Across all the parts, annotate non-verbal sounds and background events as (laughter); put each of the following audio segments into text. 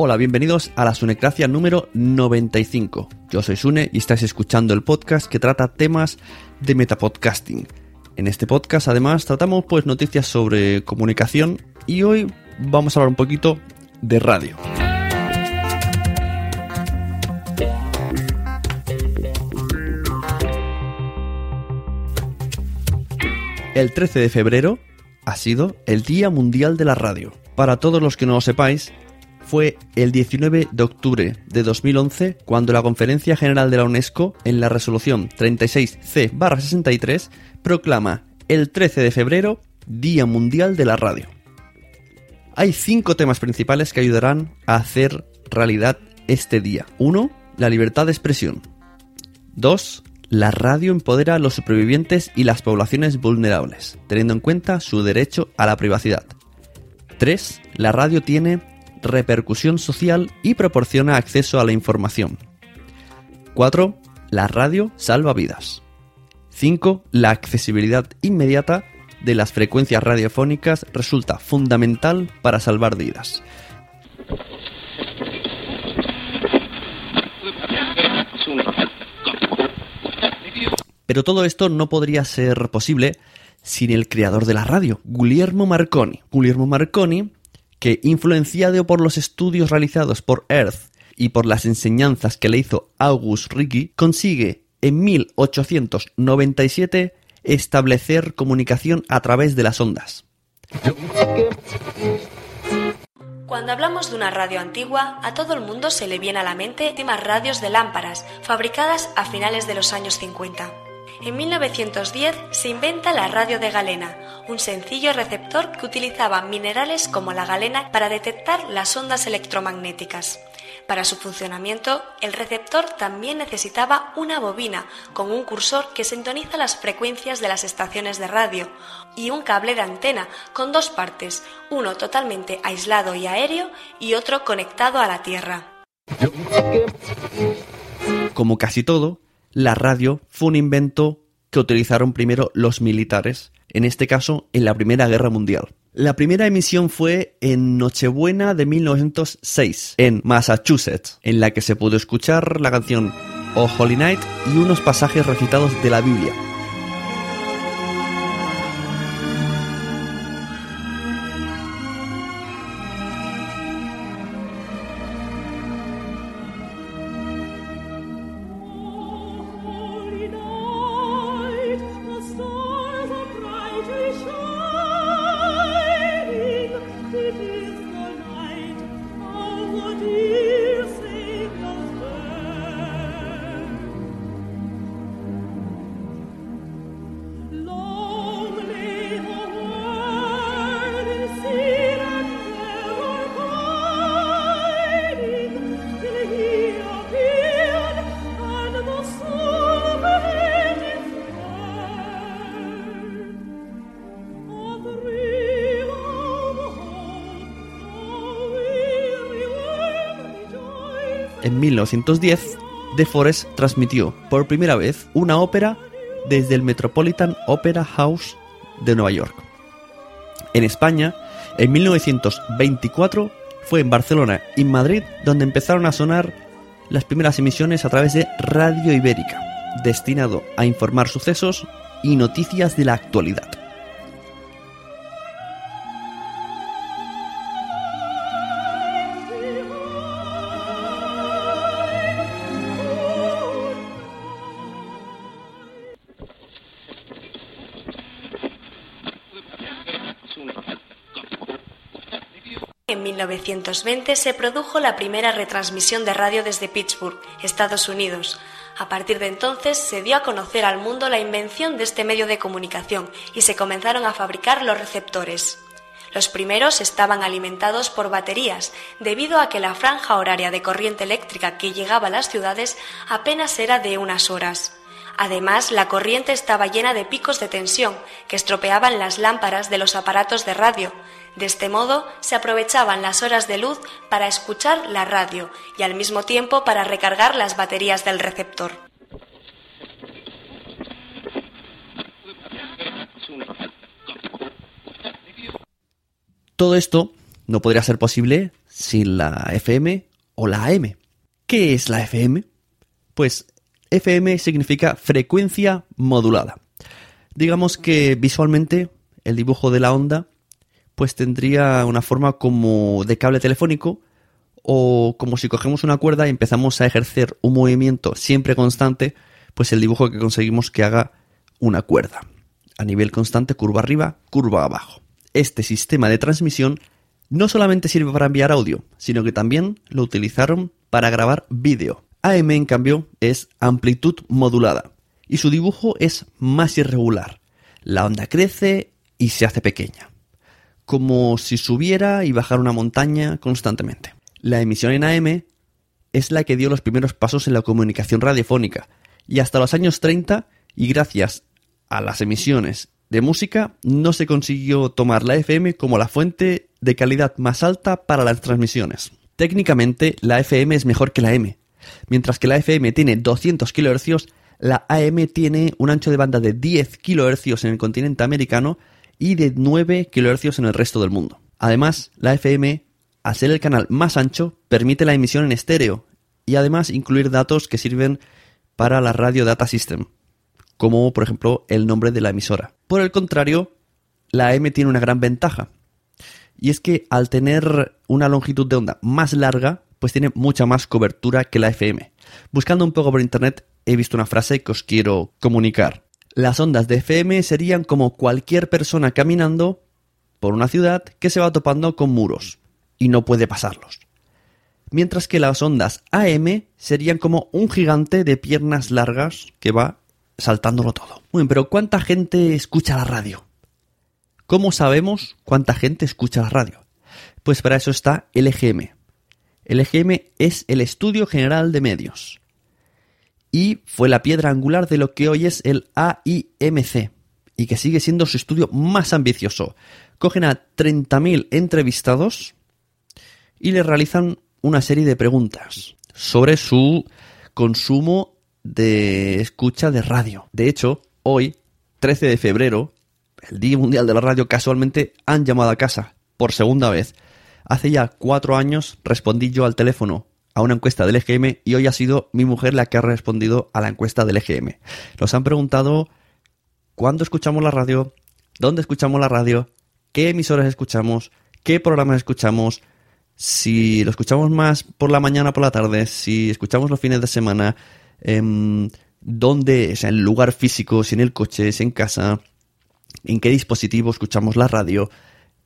Hola, bienvenidos a la Sunecracia número 95. Yo soy Sune y estáis escuchando el podcast que trata temas de metapodcasting. En este podcast además tratamos pues noticias sobre comunicación y hoy vamos a hablar un poquito de radio. El 13 de febrero ha sido el Día Mundial de la Radio. Para todos los que no lo sepáis, fue el 19 de octubre de 2011 cuando la Conferencia General de la UNESCO, en la resolución 36C-63, proclama el 13 de febrero Día Mundial de la Radio. Hay cinco temas principales que ayudarán a hacer realidad este día. 1. La libertad de expresión. 2. La radio empodera a los supervivientes y las poblaciones vulnerables, teniendo en cuenta su derecho a la privacidad. 3. La radio tiene repercusión social y proporciona acceso a la información. 4. La radio salva vidas. 5. La accesibilidad inmediata de las frecuencias radiofónicas resulta fundamental para salvar vidas. Pero todo esto no podría ser posible sin el creador de la radio, Guglielmo Marconi. Guglielmo Marconi, que influenciado por los estudios realizados por Earth y por las enseñanzas que le hizo August Ricci, consigue en 1897 establecer comunicación a través de las ondas. Cuando hablamos de una radio antigua, a todo el mundo se le viene a la mente últimas radios de lámparas, fabricadas a finales de los años 50. En 1910 se inventa la radio de galena, un sencillo receptor que utilizaba minerales como la galena para detectar las ondas electromagnéticas. Para su funcionamiento, el receptor también necesitaba una bobina con un cursor que sintoniza las frecuencias de las estaciones de radio y un cable de antena con dos partes, uno totalmente aislado y aéreo y otro conectado a la Tierra. Como casi todo, la radio fue un invento que utilizaron primero los militares, en este caso en la Primera Guerra Mundial. La primera emisión fue en Nochebuena de 1906, en Massachusetts, en la que se pudo escuchar la canción Oh Holy Night y unos pasajes recitados de la Biblia. En 1910, De Forest transmitió por primera vez una ópera desde el Metropolitan Opera House de Nueva York. En España, en 1924, fue en Barcelona y Madrid donde empezaron a sonar las primeras emisiones a través de Radio Ibérica, destinado a informar sucesos y noticias de la actualidad. 1920 se produjo la primera retransmisión de radio desde Pittsburgh, Estados Unidos. A partir de entonces se dio a conocer al mundo la invención de este medio de comunicación y se comenzaron a fabricar los receptores. Los primeros estaban alimentados por baterías, debido a que la franja horaria de corriente eléctrica que llegaba a las ciudades apenas era de unas horas. Además, la corriente estaba llena de picos de tensión que estropeaban las lámparas de los aparatos de radio. De este modo, se aprovechaban las horas de luz para escuchar la radio y al mismo tiempo para recargar las baterías del receptor. Todo esto no podría ser posible sin la FM o la AM. ¿Qué es la FM? Pues FM significa frecuencia modulada. Digamos que visualmente el dibujo de la onda pues tendría una forma como de cable telefónico o como si cogemos una cuerda y empezamos a ejercer un movimiento siempre constante, pues el dibujo que conseguimos que haga una cuerda. A nivel constante, curva arriba, curva abajo. Este sistema de transmisión no solamente sirve para enviar audio, sino que también lo utilizaron para grabar vídeo. AM, en cambio, es amplitud modulada y su dibujo es más irregular. La onda crece y se hace pequeña, como si subiera y bajara una montaña constantemente. La emisión en AM es la que dio los primeros pasos en la comunicación radiofónica y hasta los años 30 y gracias a las emisiones de música no se consiguió tomar la FM como la fuente de calidad más alta para las transmisiones. Técnicamente la FM es mejor que la M, Mientras que la FM tiene 200 kHz, la AM tiene un ancho de banda de 10 kHz en el continente americano y de 9 kHz en el resto del mundo. Además, la FM, al ser el canal más ancho, permite la emisión en estéreo y además incluir datos que sirven para la Radio Data System, como por ejemplo el nombre de la emisora. Por el contrario, la AM tiene una gran ventaja, y es que al tener una longitud de onda más larga, pues tiene mucha más cobertura que la FM. Buscando un poco por internet he visto una frase que os quiero comunicar. Las ondas de FM serían como cualquier persona caminando por una ciudad que se va topando con muros y no puede pasarlos. Mientras que las ondas AM serían como un gigante de piernas largas que va saltándolo todo. Muy bien, pero ¿cuánta gente escucha la radio? ¿Cómo sabemos cuánta gente escucha la radio? Pues para eso está el EGM, el EGM es el Estudio General de Medios y fue la piedra angular de lo que hoy es el AIMC y que sigue siendo su estudio más ambicioso. Cogen a 30.000 entrevistados y les realizan una serie de preguntas sobre su consumo de escucha de radio. De hecho, hoy, 13 de febrero, el Día Mundial de la Radio, casualmente han llamado a casa por segunda vez Hace ya cuatro años respondí yo al teléfono a una encuesta del EGM y hoy ha sido mi mujer la que ha respondido a la encuesta del EGM. Nos han preguntado cuándo escuchamos la radio, dónde escuchamos la radio, qué emisoras escuchamos, qué programas escuchamos, si lo escuchamos más por la mañana o por la tarde, si escuchamos los fines de semana, eh, dónde, o sea, en lugar físico, si en el coche, si en casa, en qué dispositivo escuchamos la radio.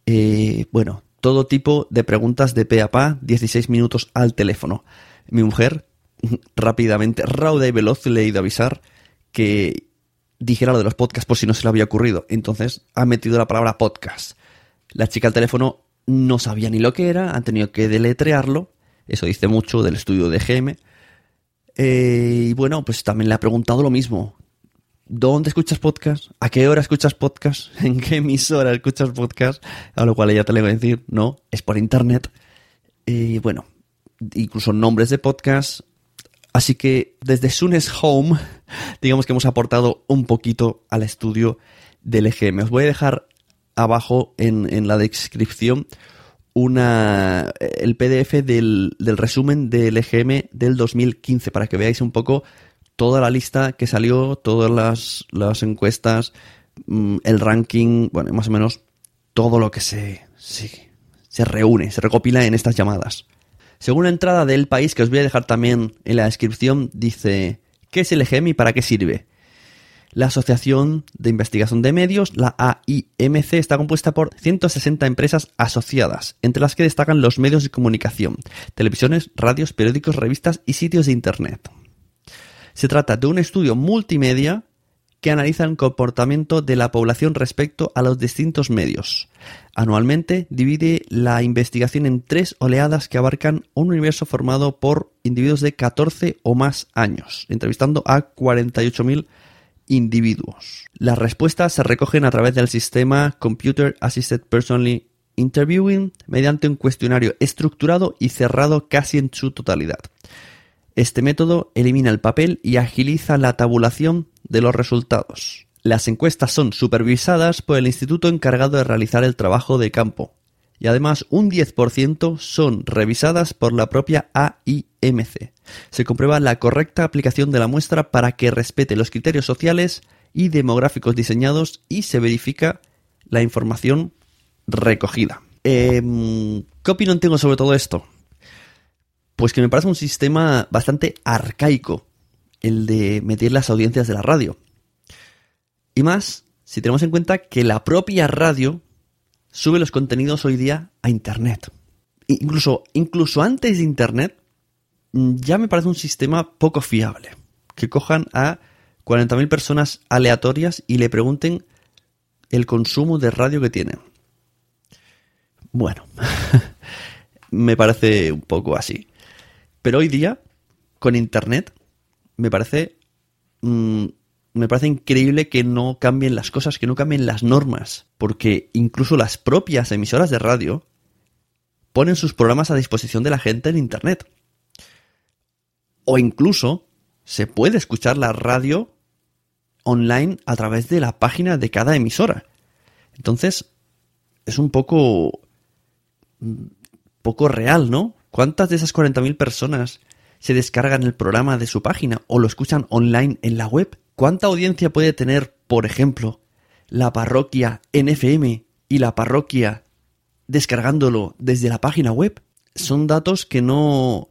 Eh, bueno, todo tipo de preguntas de pe a pa, 16 minutos al teléfono. Mi mujer, (laughs) rápidamente, rauda y veloz, le he ido a avisar que dijera lo de los podcasts por si no se le había ocurrido. Entonces ha metido la palabra podcast. La chica al teléfono no sabía ni lo que era, han tenido que deletrearlo. Eso dice mucho del estudio de GM. Eh, y bueno, pues también le ha preguntado lo mismo. ¿Dónde escuchas podcast? ¿A qué hora escuchas podcast? (laughs) ¿En qué emisora escuchas podcast? A lo cual ella te le va a decir, no, es por internet. Y bueno, incluso nombres de podcast. Así que desde Sunes Home, (laughs) digamos que hemos aportado un poquito al estudio del EGM. Os voy a dejar abajo en, la descripción una, el PDF del, del, resumen del EGM del 2015 para que veáis un poco toda la lista que salió, todas las, encuestas, mm, el ranking, bueno, más o menos todo lo que se, se reúne, se recopila en estas llamadas. Según la entrada del país, que os voy a dejar también en la descripción, dice, ¿qué es el EGM y para qué sirve? La Asociación de Investigación de Medios, la AIMC, está compuesta por 160 empresas asociadas, entre las que destacan los medios de comunicación, televisiones, radios, periódicos, revistas y sitios de Internet. Se trata de un estudio multimedia que analiza el comportamiento de la población respecto a los distintos medios. Anualmente divide la investigación en tres oleadas que abarcan un universo formado por individuos de 14 o más años, entrevistando a 48.000 individuos. Las respuestas se recogen a través del sistema Computer Assisted Personally Interviewing mediante un cuestionario estructurado y cerrado casi en su totalidad. Este método elimina el papel y agiliza la tabulación de los resultados. Las encuestas son supervisadas por el instituto encargado de realizar el trabajo de campo y además un 10% son revisadas por la propia AIMC. Se comprueba la correcta aplicación de la muestra para que respete los criterios sociales y demográficos diseñados y se verifica la información recogida. Em, ¿Qué opinión tengo sobre todo esto? Pues que me parece un sistema bastante arcaico el de meter las audiencias de la radio. Y más si tenemos en cuenta que la propia radio sube los contenidos hoy día a Internet. Incluso, incluso antes de Internet, mm, ya me parece un sistema poco fiable. Que cojan a 40.000 personas aleatorias y le pregunten el consumo de radio que tienen. Bueno, (laughs) me parece un poco así. Pero hoy día, con Internet, me parece. Mm, me parece increíble que no cambien las cosas, que no cambien las normas. Porque incluso las propias emisoras de radio ponen sus programas a disposición de la gente en Internet. O incluso se puede escuchar la radio online a través de la página de cada emisora. Entonces, es un poco. Mm, poco real, ¿no? ¿Cuántas de esas 40.000 personas se descargan el programa de su página o lo escuchan online en la web? ¿Cuánta audiencia puede tener, por ejemplo, la parroquia NFM y la parroquia descargándolo desde la página web? Son datos que no,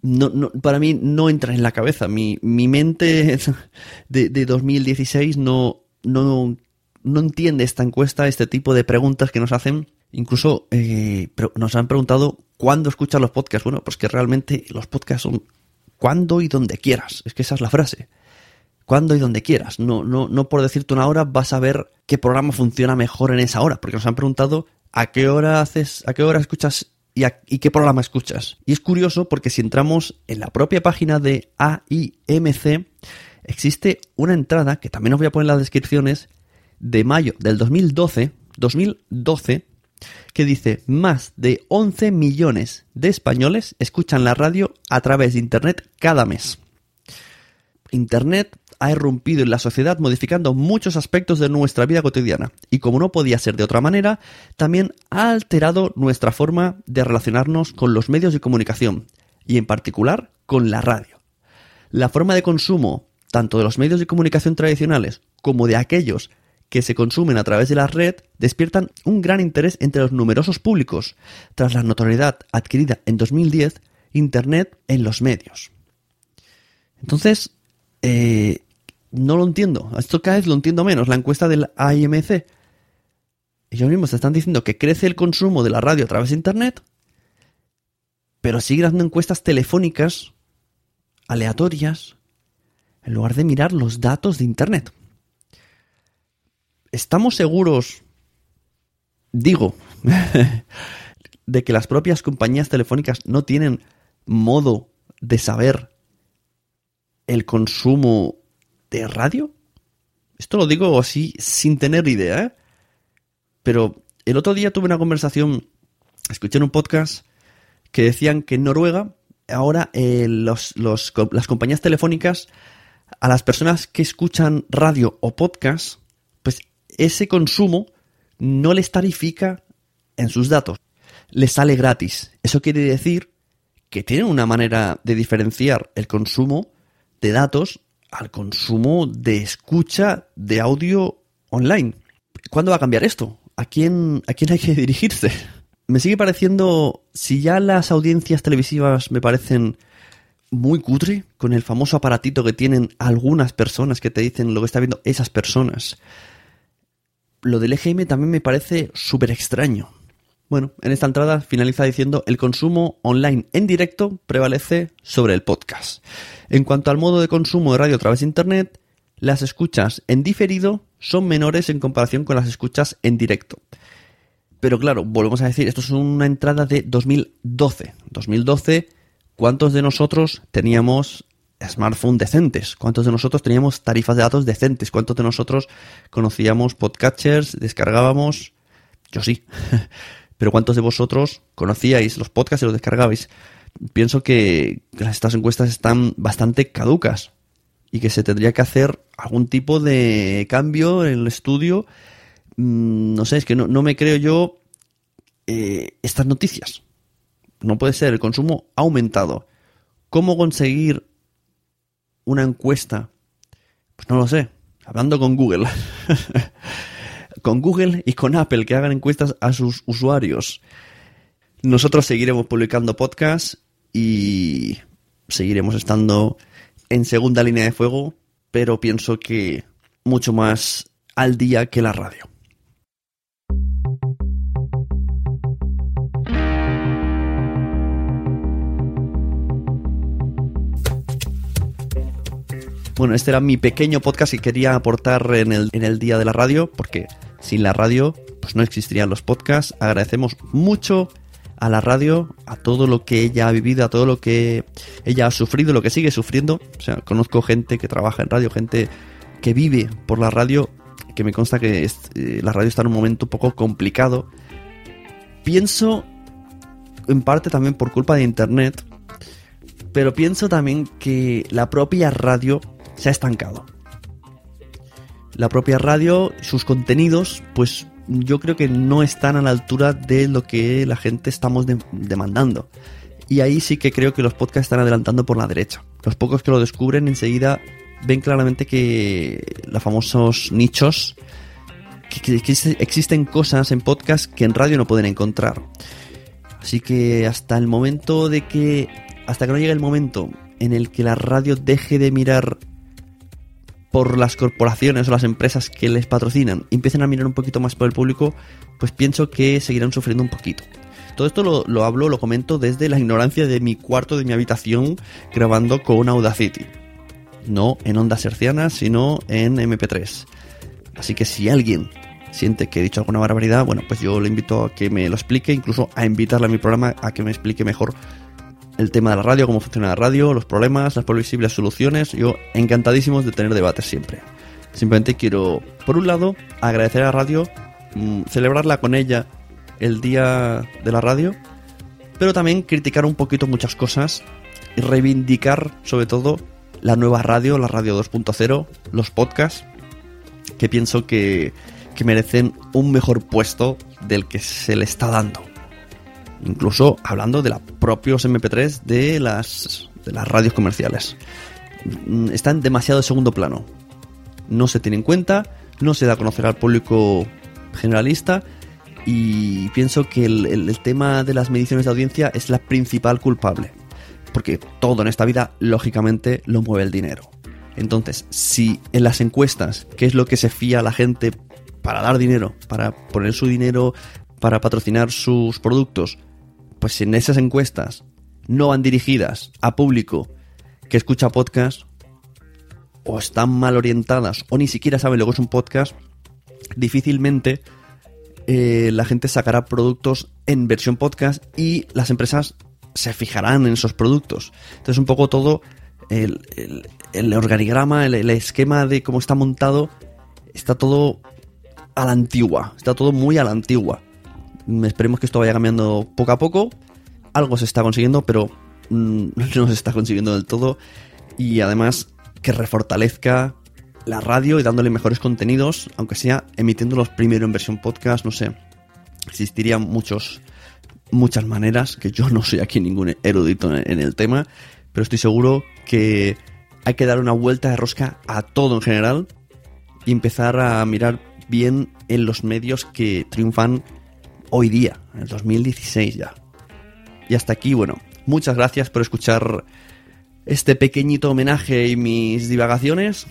no, para mí no entran en la cabeza. Mi, mi mente (laughs) de, de 2016 no, no, no entiende esta encuesta, este tipo de preguntas que nos hacen. Incluso eh, nos han preguntado ¿Cuándo escuchas los podcasts? Bueno, pues que realmente los podcasts son cuando y donde quieras. Es que esa es la frase. Cuando y donde quieras. No, no, no por decirte una hora vas a ver qué programa funciona mejor en esa hora. Porque nos han preguntado a qué hora haces, a qué hora escuchas y, y qué programa escuchas. Y es curioso porque si entramos en la propia página de AIMC, existe una entrada, que también os voy a poner en las descripciones, de mayo del 2012, 2012 que dice más de 11 millones de españoles escuchan la radio a través de Internet cada mes. Internet ha irrumpido en la sociedad modificando muchos aspectos de nuestra vida cotidiana y como no podía ser de otra manera, también ha alterado nuestra forma de relacionarnos con los medios de comunicación y en particular con la radio. La forma de consumo tanto de los medios de comunicación tradicionales como de aquellos que se consumen a través de la red despiertan un gran interés entre los numerosos públicos, tras la notoriedad adquirida en 2010 Internet en los medios. Entonces, eh, no lo entiendo. Esto cada vez lo entiendo menos. La encuesta del AIMC. Ellos mismos están diciendo que crece el consumo de la radio a través de Internet, pero siguen haciendo encuestas telefónicas aleatorias en lugar de mirar los datos de Internet. ¿Estamos seguros, digo, (laughs) de que las propias compañías telefónicas no tienen modo de saber el consumo de radio? Esto lo digo así sin tener idea, ¿eh? Pero el otro día tuve una conversación, escuché en un podcast que decían que en Noruega ahora eh, los- las compañías telefónicas a las personas que escuchan radio o podcast, ese consumo no les tarifica en sus datos, les sale gratis. Eso quiere decir que tienen una manera de diferenciar el consumo de datos al consumo de escucha de audio online. ¿Cuándo va a cambiar esto? ¿A quién, a quién hay que (laughs) dirigirse? Me sigue pareciendo, si ya las audiencias televisivas me parecen muy cutre, con el famoso aparatito que tienen algunas personas que te dicen lo que está viendo esas personas. Lo del EGM también me parece súper extraño. Bueno, en esta entrada finaliza diciendo el consumo online en directo prevalece sobre el podcast. En cuanto al modo de consumo de radio a través de Internet, las escuchas en diferido son menores en comparación con las escuchas en directo. Pero claro, volvemos a decir, esto es una entrada de 2012. 2012, ¿cuántos de nosotros teníamos smartphones decentes? ¿Cuántos de nosotros teníamos tarifas de datos decentes? ¿Cuántos de nosotros conocíamos podcatchers, descargábamos? Yo sí. (laughs) Pero ¿cuántos de vosotros conocíais los podcasts y los descargabais? Pienso que estas encuestas están bastante caducas y que se tendría que hacer algún tipo de cambio en el estudio. Mm, No sé, es que no, me creo yo eh, estas noticias. No puede ser, el consumo ha aumentado. ¿Cómo conseguir una encuesta? Pues no lo sé, hablando con Google. (laughs) con Google y con Apple que hagan encuestas a sus usuarios. Nosotros seguiremos publicando podcasts y seguiremos estando en segunda línea de fuego, pero pienso que mucho más al día que la radio. Bueno, este era mi pequeño podcast que quería aportar en el, día de la radio, porque sin la radio pues no existirían los podcasts. Agradecemos mucho a la radio, a todo lo que ella ha vivido, a todo lo que ella ha sufrido, lo que sigue sufriendo. O sea, conozco gente que trabaja en radio, gente que vive por la radio, que me consta que eh, la radio está en un momento un poco complicado. Pienso, en parte también por culpa de Internet, pero pienso también que la propia radio se ha estancado. La propia radio, sus contenidos, pues yo creo que no están a la altura de lo que la gente estamos de- demandando. Y ahí sí que creo que los podcasts están adelantando por la derecha. Los pocos que lo descubren enseguida ven claramente que los famosos nichos, que, que- que existen cosas en podcast que en radio no pueden encontrar. Así que hasta el momento de que, hasta que no llegue el momento en el que la radio deje de mirar por las corporaciones o las empresas que les patrocinan y empiecen a mirar un poquito más por el público, pues pienso que seguirán sufriendo un poquito. Todo esto lo, lo hablo, lo comento desde la ignorancia de mi cuarto, de mi habitación, grabando con Audacity. No en ondas hercianas, sino en MP3. Así que si alguien siente que he dicho alguna barbaridad, bueno, pues yo le invito a que me lo explique, incluso a invitarle a mi programa a que me explique mejor el tema de la radio, cómo funciona la radio, los problemas, las posibles soluciones. Yo encantadísimos de tener debates siempre. Simplemente quiero, por un lado, agradecer a la radio, mm, celebrarla con ella el día de la radio, pero también criticar un poquito muchas cosas y reivindicar sobre todo la nueva radio, la radio 2.0, los podcasts, que pienso que, que merecen un mejor puesto del que se le está dando incluso hablando de los propios MP3 de las, de las radios comerciales. Mm, Están demasiado de segundo plano. No se tiene en cuenta, no se da a conocer al público generalista y pienso que el, el- el tema de las mediciones de audiencia es la principal culpable. Porque todo en esta vida, lógicamente, lo mueve el dinero. Entonces, si en las encuestas, que es lo que se fía a la gente para dar dinero, para poner su dinero, para patrocinar sus productos, pues si en esas encuestas no van dirigidas a público que escucha podcast, o están mal orientadas, o ni siquiera saben lo que es un podcast, difícilmente eh, la gente sacará productos en versión podcast y las empresas se fijarán en esos productos. Entonces un poco todo el, organigrama, el esquema de cómo está montado, está todo a la antigua, está todo muy a la antigua. Mm, Esperemos que esto vaya cambiando poco a poco algo se está consiguiendo, pero mm, (laughs) no se está consiguiendo del todo. Y además que refortalezca la radio y dándole mejores contenidos, aunque sea emitiéndolos primero en versión podcast, no sé. Existirían muchos, muchas maneras, que yo no soy aquí ningún erudito en el tema, pero estoy seguro que hay que dar una vuelta de rosca a todo en general y empezar a mirar bien en los medios que triunfan hoy día, en el 2016 ya. Y hasta aquí, bueno, muchas gracias por escuchar este pequeñito homenaje y mis divagaciones.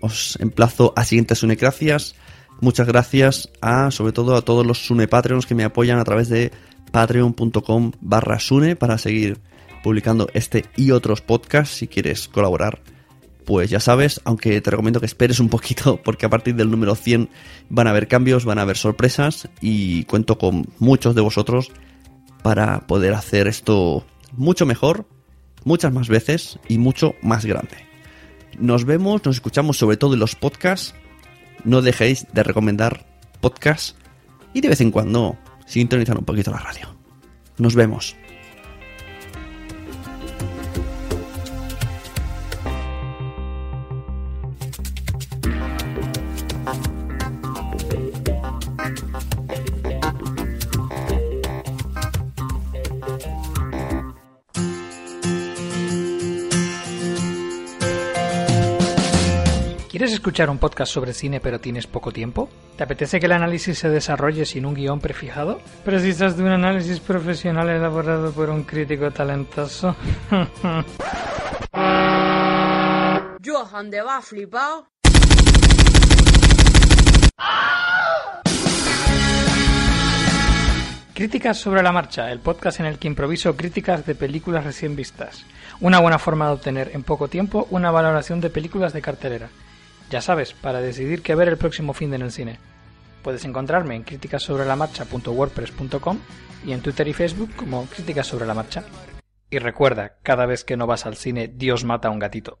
Os emplazo a siguientes sunecracias. Muchas gracias a, sobre todo, a todos los Sune Patreons que me apoyan a través de patreon.com barra Sune para seguir publicando este y otros podcasts si quieres colaborar. Pues ya sabes, aunque te recomiendo que esperes un poquito (laughs) porque a partir del número 100 van a haber cambios, van a haber sorpresas y cuento con muchos de vosotros para poder hacer esto mucho mejor, muchas más veces y mucho más grande. Nos vemos, nos escuchamos sobre todo en los podcasts. No dejéis de recomendar podcasts y de vez en cuando sintonizar un poquito la radio. Nos vemos. ¿Quieres escuchar un podcast sobre cine pero tienes poco tiempo? ¿Te apetece que el análisis se desarrolle sin un guion prefijado? ¿Precisas de un análisis profesional elaborado por un crítico talentoso? (laughs) Johan de va flipado. Críticas sobre la marcha, el podcast en el que improviso críticas de películas recién vistas. Una buena forma de obtener en poco tiempo una valoración de películas de cartelera. Ya sabes, para decidir qué ver el próximo fin de en el cine. Puedes encontrarme en críticasobrelamarcha.wordpress.com y en Twitter y Facebook como Críticas sobre la Marcha. Y recuerda, cada vez que no vas al cine, Dios mata a un gatito.